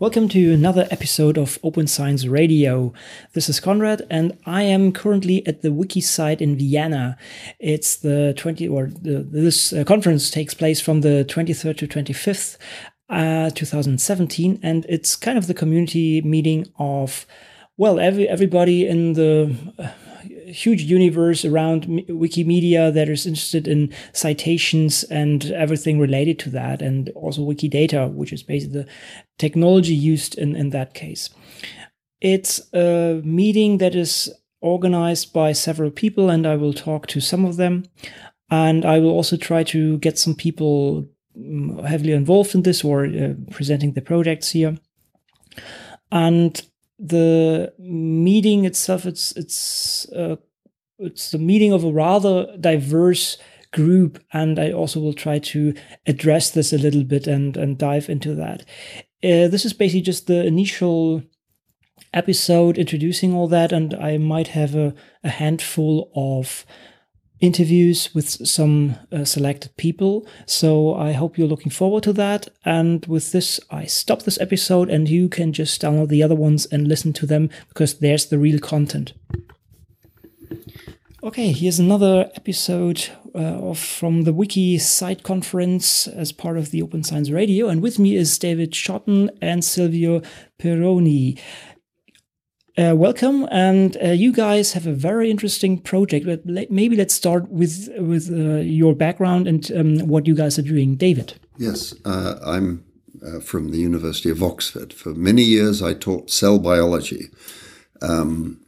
Welcome to another episode of Open Science Radio. This is Conrad, and I am currently at the WikiCite in Vienna. It's the 20 or the, this uh, conference takes place from the 23rd to 25th, uh, 2017, and it's kind of the community meeting of well, every everybody in the huge universe around Wikimedia that is interested in citations and everything related to that, and also Wikidata, which is basically the technology used in, in that case. It's a meeting that is organized by several people, and I will talk to some of them. And I will also try to get some people mm, heavily involved in this or uh, presenting the projects here. And the meeting itself it's it's uh, it's the meeting of a rather diverse group and i also will try to address this a little bit and and dive into that. Uh, this is basically just the initial episode introducing all that and i might have a, a handful of interviews with some uh, selected people. So I hope you're looking forward to that. And with this, I stop this episode and you can just download the other ones and listen to them because there's the real content. Okay, here's another episode uh, of from the WikiCite conference as part of the Open Science Radio, and with me is David Shotton and Silvio Peroni. Uh, welcome, and uh, you guys have a very interesting project. But maybe let's start with with uh, your background and um, what you guys are doing, David. Yes, uh, I'm uh, from the University of Oxford. For many years, I taught cell biology. Um,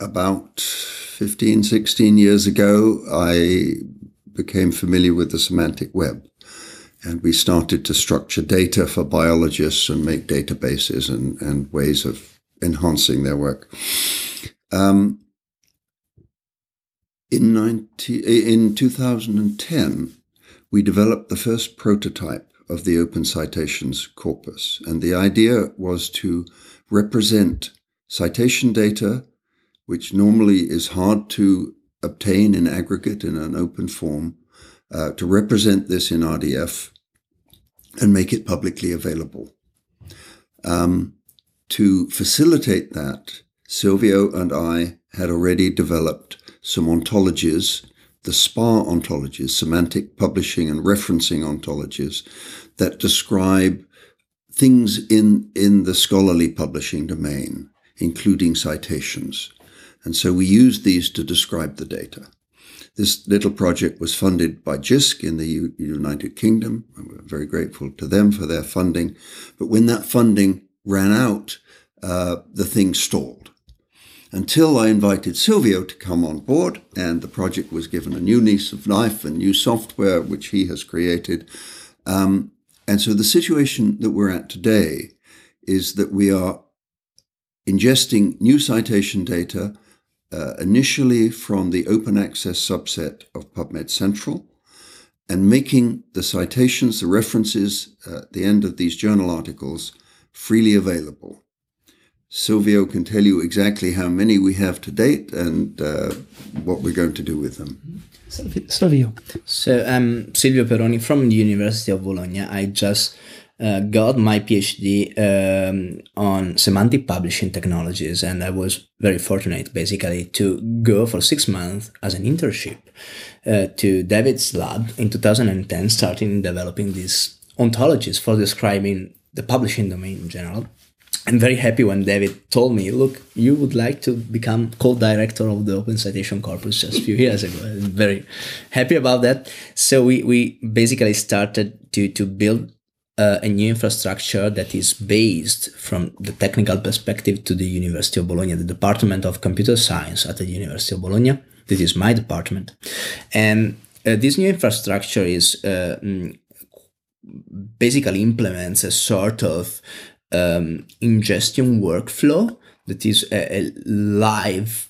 about 15, 16 years ago, I became familiar with the semantic web. And we started to structure data for biologists and make databases and, and ways of enhancing their work. Um, in, 90, in 2010, we developed the first prototype of the Open Citations corpus. And the idea was to represent citation data, which normally is hard to obtain in aggregate in an open form, uh, to represent this in RDF and make it publicly available. Um, to facilitate that, Silvio and I had already developed some ontologies, the SPAR ontologies, semantic publishing and referencing ontologies, that describe things in, in the scholarly publishing domain, including citations. And so we used these to describe the data. This little project was funded by JISC in the U- United Kingdom. We're very grateful to them for their funding. But when that funding ran out, uh, the thing stalled. Until I invited Silvio to come on board, and the project was given a new lease of life and new software, which he has created. Um, and so the situation that we're at today is that we are ingesting new citation data uh, initially from the open access subset of PubMed Central and making the citations, the references uh, at the end of these journal articles freely available. Silvio can tell you exactly how many we have to date and uh, what we're going to do with them. Silvio. So I'm Silvio Peroni from the University of Bologna. I just uh, got my PhD um, on semantic publishing technologies, and I was very fortunate basically to go for six months as an internship uh, to David's lab in 2010, starting developing these ontologies for describing the publishing domain in general. I'm very happy when David told me, look, you would like to become co-director of the Open Citation Corpus just a few years ago. I'm very happy about that. So we, we basically started to, to build uh, a new infrastructure that is based from the technical perspective to the University of Bologna, the Department of Computer Science at the University of Bologna. This is my department. And uh, this new infrastructure is uh, mm, basically implements a sort of um, ingestion workflow that is a, a live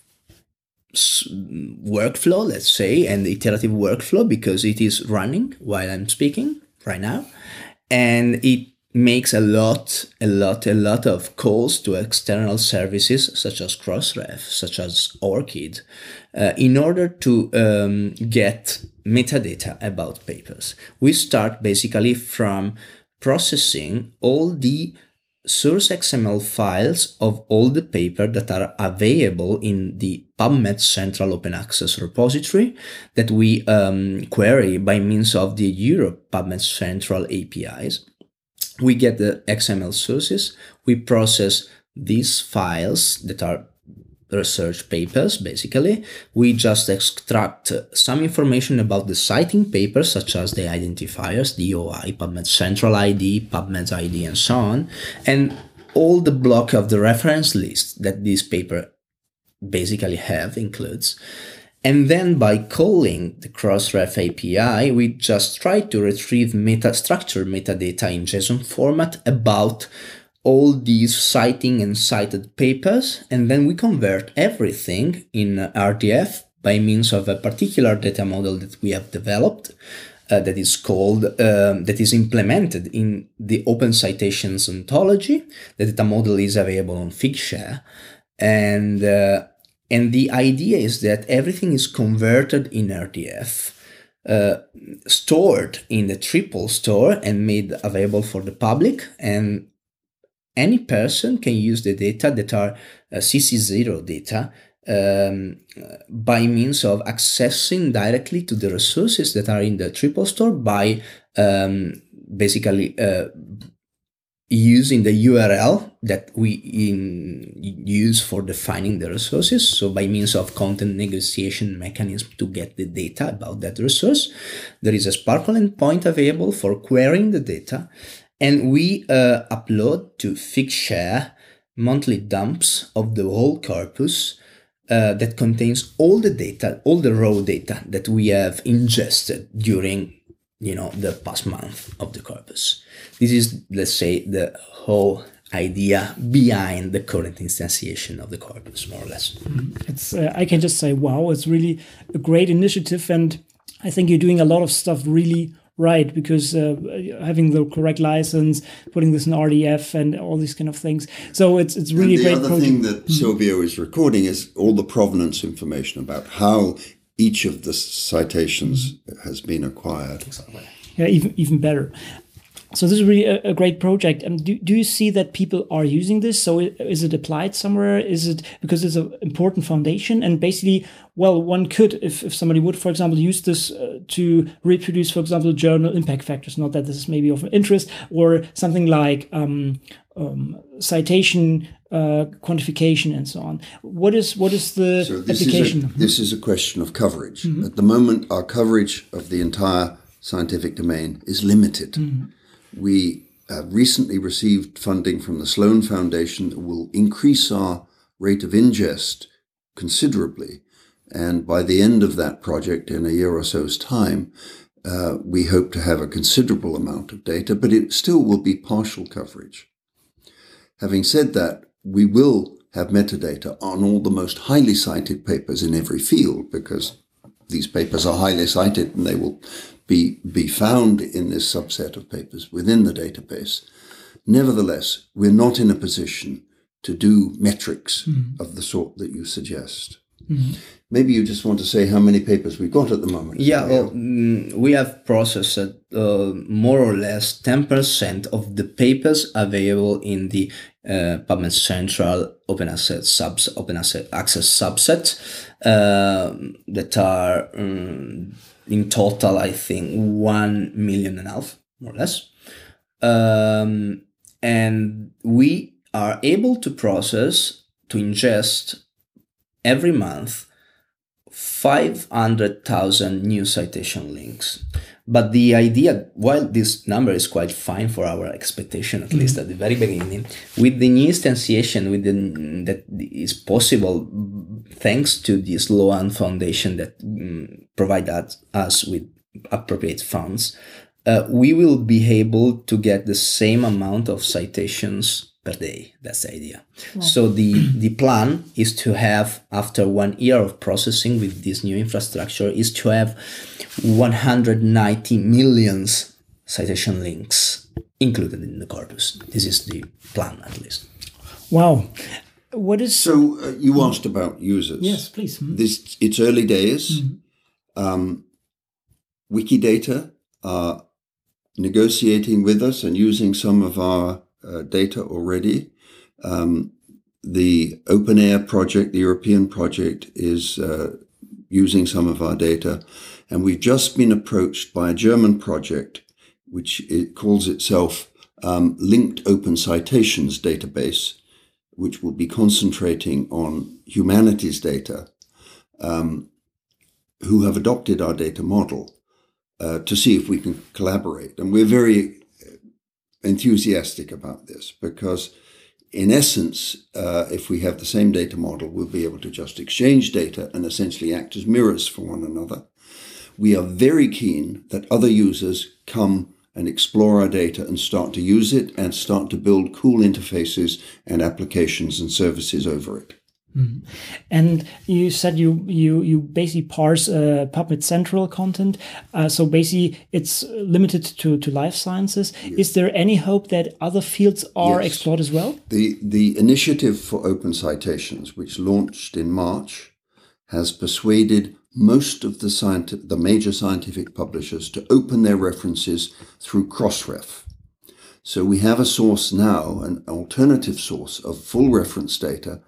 workflow, let's say, and iterative workflow because it is running while I'm speaking right now. And it makes a lot, a lot, a lot of calls to external services such as Crossref, such as ORCID, uh, in order to um, get metadata about papers. We start basically from processing all the source XML files of all the papers that are available in the PubMed Central Open Access repository that we um, query by means of the Europe PubMed Central APIs. We get the XML sources, we process these files that are research papers basically. We just extract some information about the citing papers such as the identifiers doi pubmed central id pubmed id and so on and all the block of the reference list that this paper basically have includes. And then by calling the Crossref API, we just try to retrieve meta structured metadata in JSON format about all these citing and cited papers, and then we convert everything in RDF by means of a particular data model that we have developed uh, that is called um, that is implemented in the open citations ontology. The data model is available on figshare. And uh, and the idea is that everything is converted in rdf uh, stored in the triple store and made available for the public. And any person can use the data that are uh, CC0 data um, by means of accessing directly to the resources that are in the triple store by um, basically uh, using the URL that we in, use for defining the resources. So by means of content negotiation mechanism to get the data about that resource, there is a SPARQL endpoint available for querying the data and we uh, upload to Figshare monthly dumps of the whole corpus uh, that contains all the data, all the raw data that we have ingested during, you know, the past month of the corpus. This is, let's say, the whole idea behind the current instantiation of the corpus, more or less. Mm-hmm. It's, uh, I can just say, wow, it's really a great initiative, and I think you're doing a lot of stuff really right because uh, having the correct license, putting this in RDF, and all these kind of things. So it's it's really and the other thing that Silvio is recording is all the provenance information about how each of the citations has been acquired. Exactly. Yeah, even even better. So this is really a, a great project. And do, do you see that people are using this? So is it applied somewhere? Is it because it's an important foundation? And basically, well, one could, if, if somebody would, for example, use this uh, to reproduce, for example, journal impact factors, not that this is maybe of interest, or something like um, um, citation uh, quantification and so on. What is what is the so this application? Is a, this is a question of coverage. Mm -hmm. At the moment, our coverage of the entire scientific domain is limited. Mm -hmm. We have recently received funding from the Sloan Foundation that will increase our rate of ingest considerably. And by the end of that project, in a year or so's time, uh, we hope to have a considerable amount of data, but it still will be partial coverage. Having said that, we will have metadata on all the most highly cited papers in every field because these papers are highly cited and they will be, be found in this subset of papers within the database. Nevertheless, we're not in a position to do metrics mm-hmm. of the sort that you suggest. Mm-hmm. Maybe you just want to say how many papers we've got at the moment. Yeah, well, mm, we have processed uh, more or less 10% of the papers available in the uh, PubMed Central Open Access, subs, open access subset uh, that are um, in total, I think, 1 million and a half, more or less. Um, and we are able to process, to ingest every month 500,000 new citation links. But the idea, while this number is quite fine for our expectation, at mm-hmm. least at the very beginning, with the new instantiation with the, that is possible thanks to this Sloan Foundation that um, provide us, us with appropriate funds, uh, we will be able to get the same amount of citations per day. That's the idea. Wow. So the, the plan is to have, after one year of processing with this new infrastructure, is to have 190 millions citation links included in the corpus. This is the plan, at least. Wow. What is so? Uh, you asked about users. Yes, please. Mm-hmm. This it's early days. Mm-hmm. Um, Wikidata are negotiating with us and using some of our uh, data already. Um, the OpenAIRE project, the European project, is uh, using some of our data. And we've just been approached by a German project, which it calls itself um, Linked Open Citations Database, which will be concentrating on humanities data, um, who have adopted our data model uh, to see if we can collaborate. And we're very enthusiastic about this because in essence, uh, if we have the same data model, we'll be able to just exchange data and essentially act as mirrors for one another. We are very keen that other users come and explore our data and start to use it and start to build cool interfaces and applications and services over it. Mm. And you said you you you basically parse uh, PubMed Central content, uh, so basically it's limited to to life sciences. Yes. Is there any hope that other fields are yes. explored as well? The the initiative for open citations, which launched in March, has persuaded most of the scientific, the major scientific publishers to open their references through Crossref. So we have a source now, an alternative source of full reference data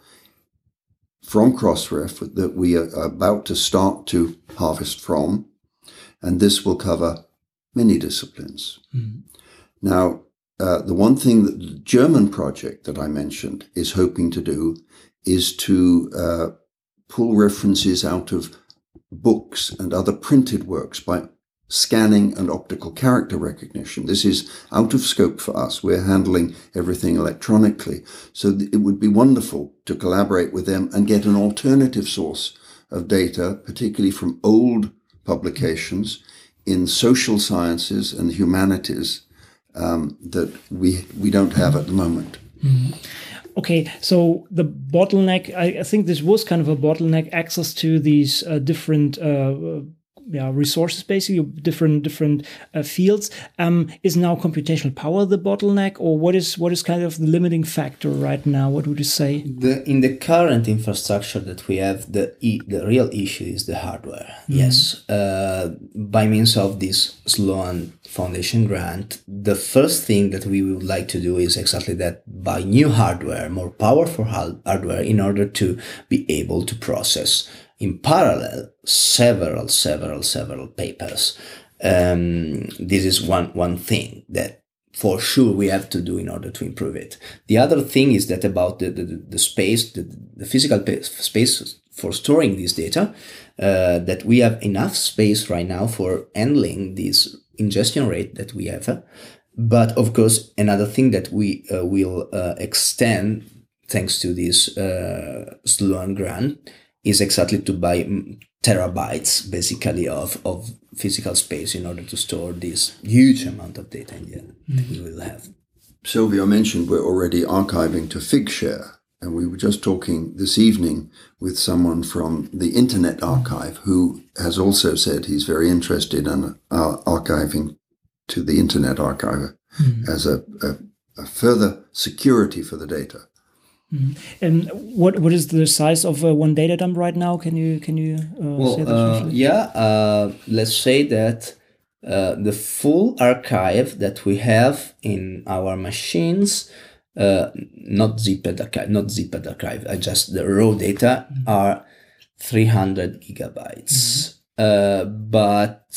from Crossref that we are about to start to harvest from. And this will cover many disciplines. Mm. Now, uh, the one thing that the German project that I mentioned is hoping to do is to uh, pull references out of books and other printed works by scanning and optical character recognition. This is out of scope for us. We're handling everything electronically. So it would be wonderful to collaborate with them and get an alternative source of data, particularly from old publications in social sciences and humanities um, that we, we don't have at the moment. Mm-hmm. Okay, so the bottleneck, I, I, think this was kind of a bottleneck access to these uh, different uh, yeah, resources basically different different uh, fields. Um, is now computational power the bottleneck or what is what is kind of the limiting factor right now? What would you say? The in the current infrastructure that we have the e the real issue is the hardware. Mm yes uh, by means of this sloan foundation grant the first thing that we would like to do is exactly that buy new hardware more powerful hardware in order to be able to process in parallel several, several, several papers. Um, this is one, one thing that for sure we have to do in order to improve it. The other thing is that about the, the, the space, the, the physical space for storing this data, uh, that we have enough space right now for handling this ingestion rate that we have. But of course, another thing that we uh, will uh, extend thanks to this uh, Sloan grant is exactly to buy terabytes basically of, of physical space in order to store this huge amount of data in the end mm-hmm. we will have. Silvio mentioned we're already archiving to Figshare. And we were just talking this evening with someone from the Internet Archive who has also said he's very interested in uh, archiving to the Internet Archive mm-hmm. as a, a, a further security for the data. Mm. And what what is the size of uh, one data dump right now? Can you can you uh, well, say that? Uh, yeah, uh, let's say that uh, the full archive that we have in our machines, uh, not zipped archive, not zipped archive, just the raw data mm are 300 gigabytes. Mm but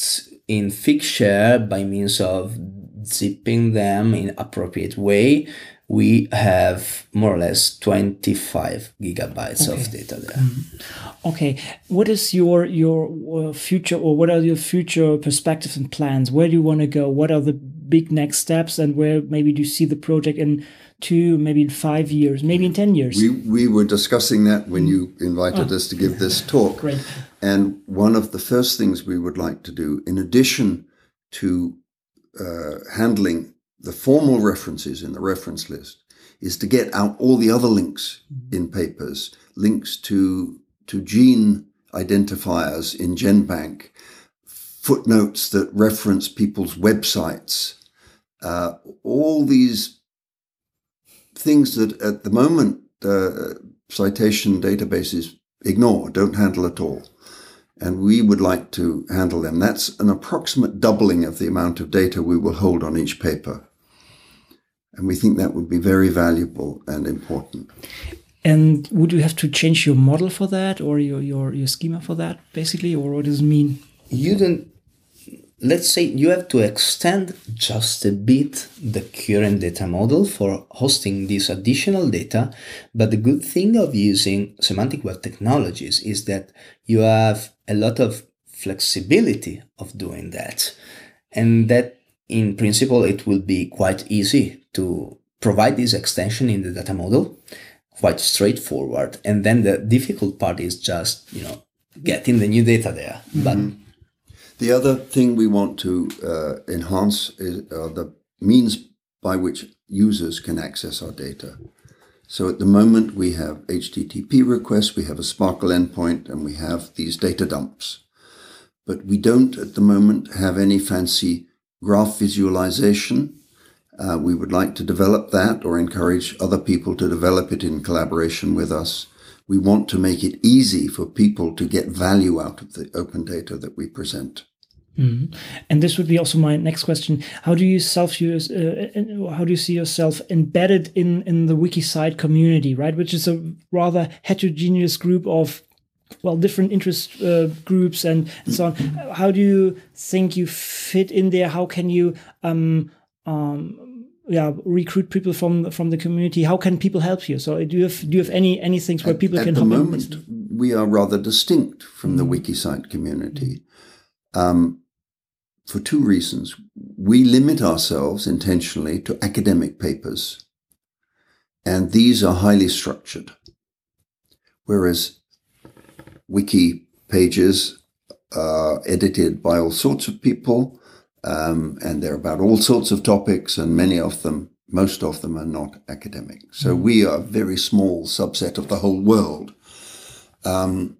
in Figshare, by means of zipping them in appropriate way, we have more or less 25 gigabytes okay. of data there. Mm. Okay, what is your your uh, future or what are your future perspectives and plans? Where do you want to go? What are the big next steps and where maybe do you see the project in two, maybe in five years, maybe in 10 years? We, we were discussing that when you invited oh. us to give this talk. Great. And one of the first things we would like to do, in addition to uh, handling the formal references in the reference list is to get out all the other links mm-hmm. in papers, links to, to gene identifiers in GenBank, footnotes that reference people's websites, uh, all these things that at the moment uh, citation databases ignore, don't handle at all. And we would like to handle them. That's an approximate doubling of the amount of data we will hold on each paper. And we think that would be very valuable and important. And would you have to change your model for that or your, your, your schema for that, basically? Or what does it mean? You don't, let's say you have to extend just a bit the current data model for hosting this additional data. But the good thing of using semantic web technologies is that you have a lot of flexibility of doing that. And that in principle, it will be quite easy to provide this extension in the data model, quite straightforward. And then the difficult part is just, you know, getting the new data there. Mm-hmm. But the other thing we want to uh, enhance is uh, the means by which users can access our data. So at the moment, we have HTTP requests, we have a SPARQL endpoint, and we have these data dumps. But we don't at the moment have any fancy graph visualization. Uh, we would like to develop that or encourage other people to develop it in collaboration with us. We want to make it easy for people to get value out of the open data that we present. Mm-hmm. And this would be also my next question: How do you self use? Uh, how do you see yourself embedded in in the WikiCite community, right? Which is a rather heterogeneous group of well different interest uh, groups and, and, so on. How do you think you fit in there? How can you um, um, yeah recruit people from from the community? How can people help you? So do you have do you have any any things where people at, can at help? At the moment, we are rather distinct from the mm. WikiCite community. Um, for two reasons. We limit ourselves intentionally to academic papers, and these are highly structured. Whereas wiki pages are edited by all sorts of people, um, and they're about all sorts of topics, and many of them, most of them, are not academic. So mm-hmm. we are a very small subset of the whole world. Um,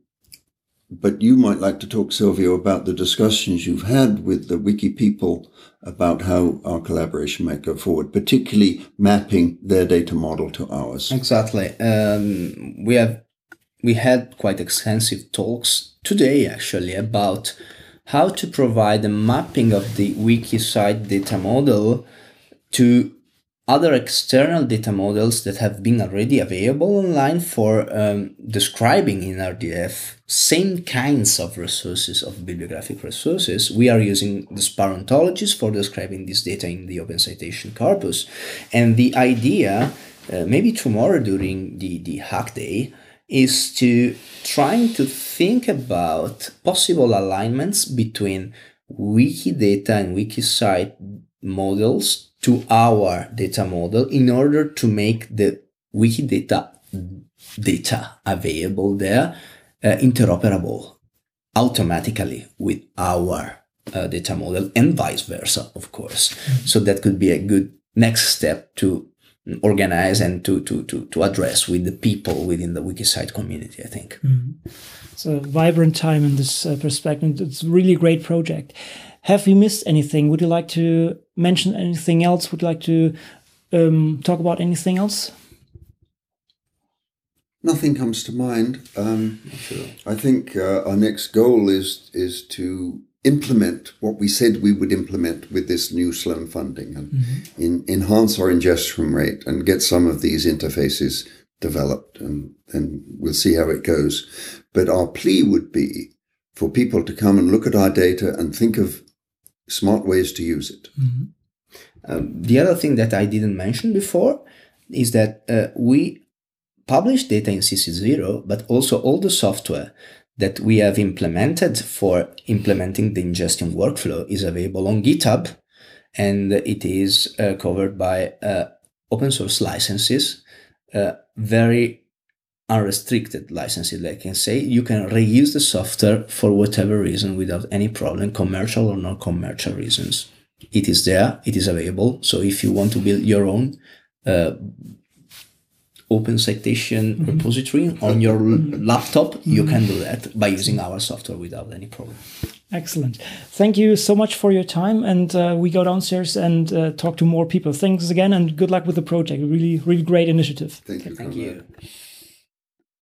but you might like to talk, Silvio, about the discussions you've had with the wiki people about how our collaboration might go forward, particularly mapping their data model to ours. Exactly. Um, we have we had quite extensive talks today, actually, about how to provide a mapping of the WikiCite data model to other external data models that have been already available online for um, describing in RDF same kinds of resources of bibliographic resources. We are using the SPAR ontologies for describing this data in the Open Citation corpus. And the idea, uh, maybe tomorrow during the, the hack day, is to trying to think about possible alignments between Wikidata and WikiCite models to our data model in order to make the Wikidata data available there uh, interoperable automatically with our uh, data model and vice versa, of course. Mm-hmm. So that could be a good next step to organize and to, to, to, to address with the people within the WikiCite community, I think. Mm-hmm. It's a vibrant time in this uh, perspective. It's a really great project. Have we missed anything? Would you like to mention anything else? Would you like to um, talk about anything else? Nothing comes to mind. Um, sure. I think uh, our next goal is is to implement what we said we would implement with this new Sloan funding and mm-hmm. in, enhance our ingestion rate and get some of these interfaces developed and then we'll see how it goes. But our plea would be for people to come and look at our data and think of smart ways to use it. Mm-hmm. Um, the other thing that I didn't mention before is that uh, we publish data in CC0, but also all the software that we have implemented for implementing the ingestion workflow is available on GitHub and it is uh, covered by uh, open source licenses, uh, very unrestricted licenses, I can say. You can reuse the software for whatever reason without any problem, commercial or non commercial reasons. It is there, it is available. So if you want to build your own uh, open citation mm-hmm. repository on your laptop, mm-hmm. you can do that by using our software without any problem. Excellent. Thank you so much for your time. And uh, we go downstairs and uh, talk to more people. Thanks again and good luck with the project. Really, really great initiative. Thank you. Thank you.